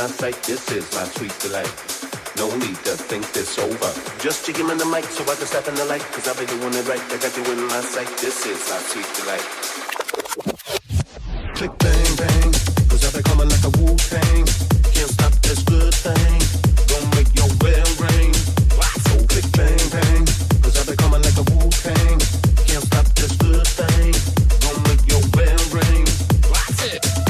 my sight, this is my sweet delight. No need to think this over. Just to give me the mic so I can step in the light. Cause I bet you doing it right. I got you in my sight, this is my sweet delight.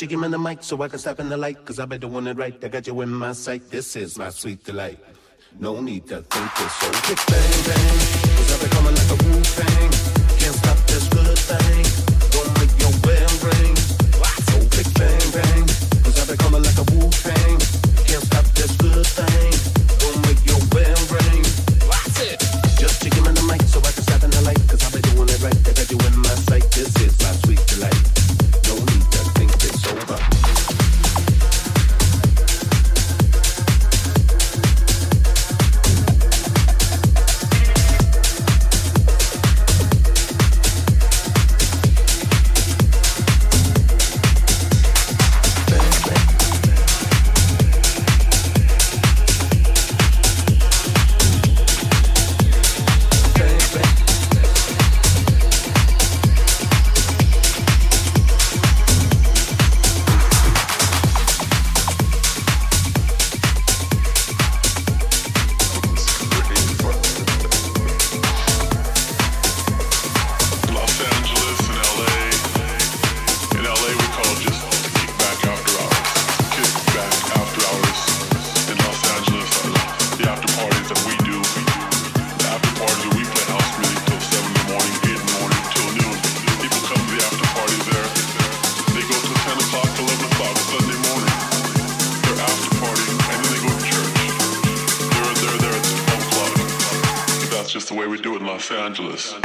You give me the mic so I can step in the light. Cause I bet the one it right. I got you in my sight. This is my sweet delight. No need to think it's so. Kick bang bang. Cause I be coming like a Wu Tang. Los Angeles.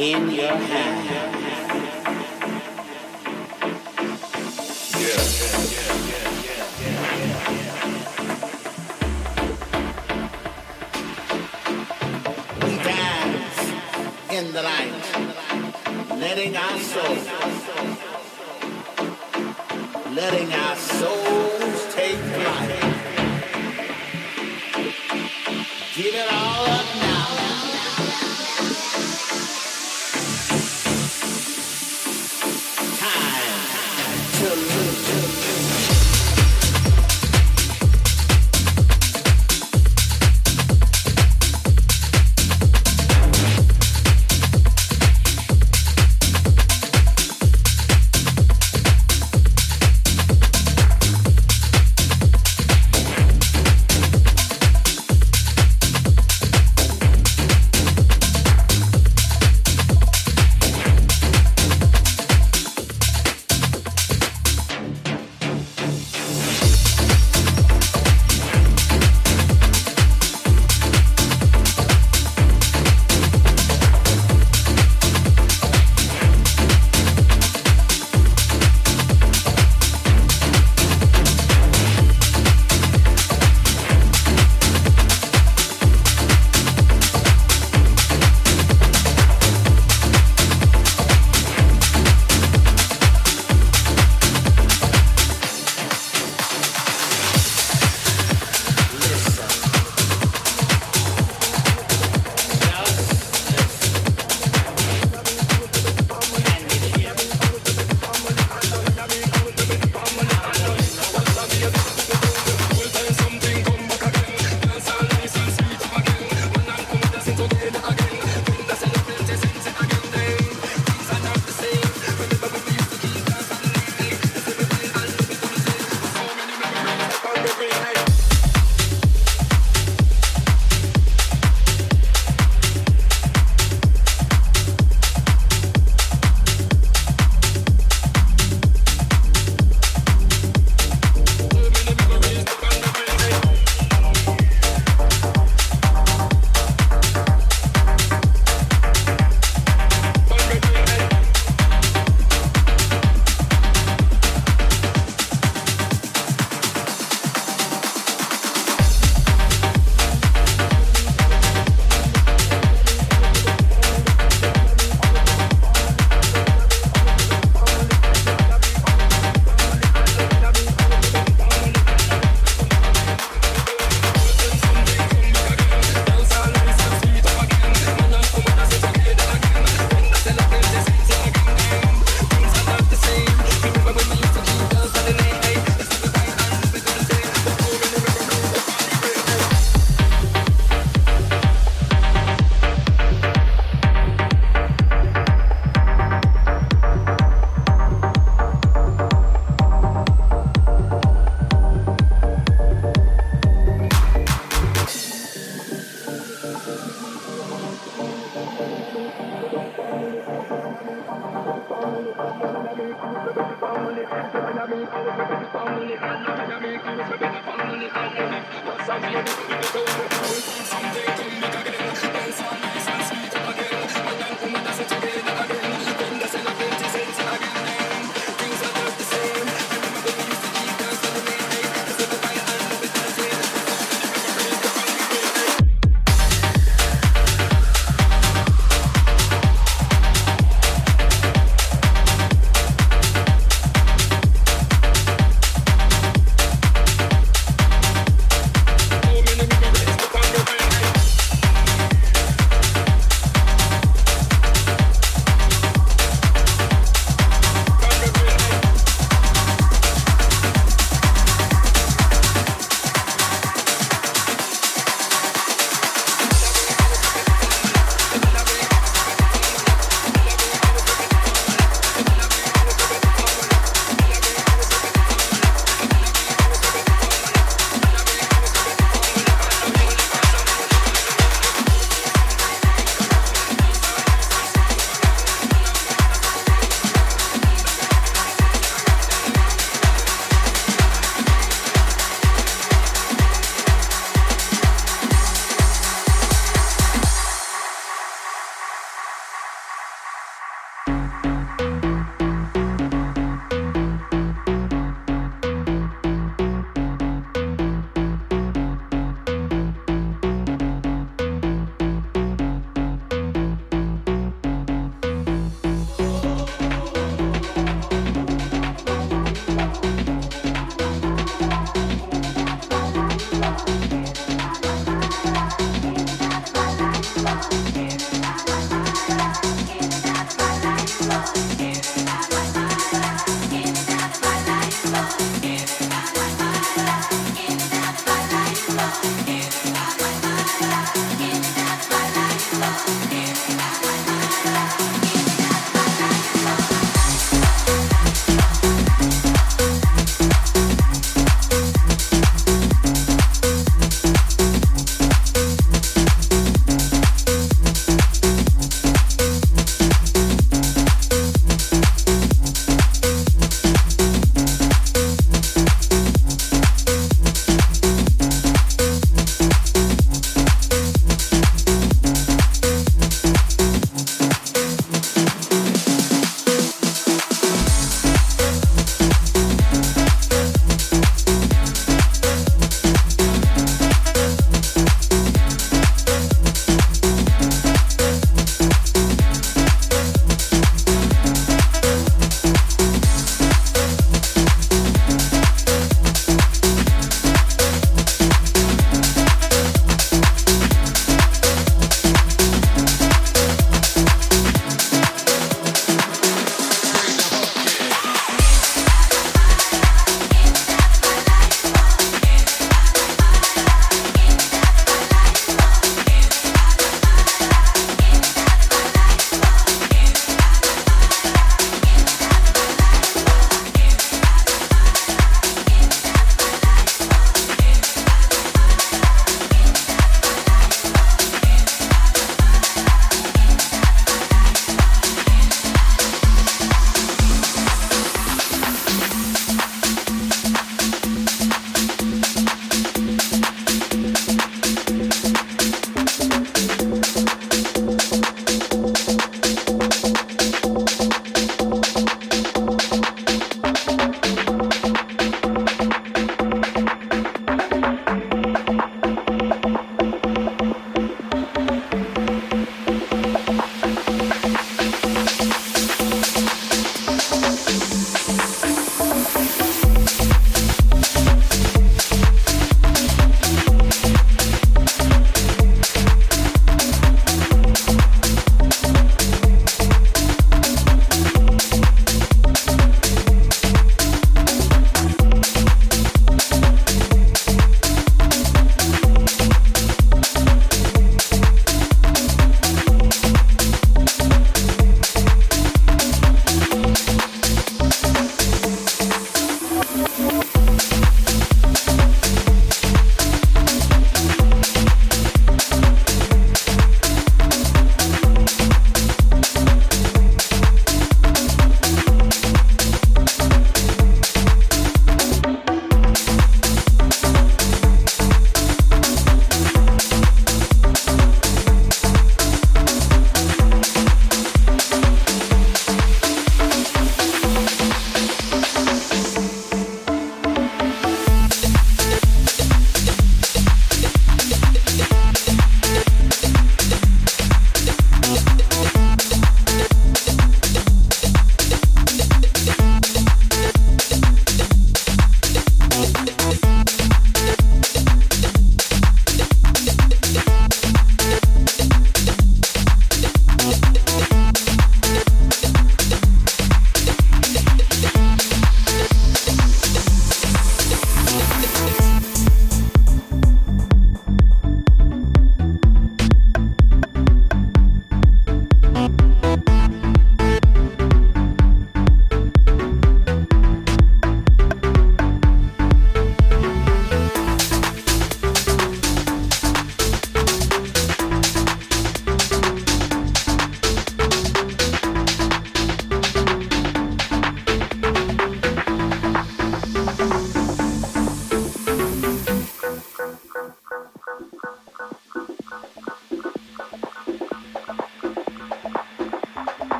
In your hand.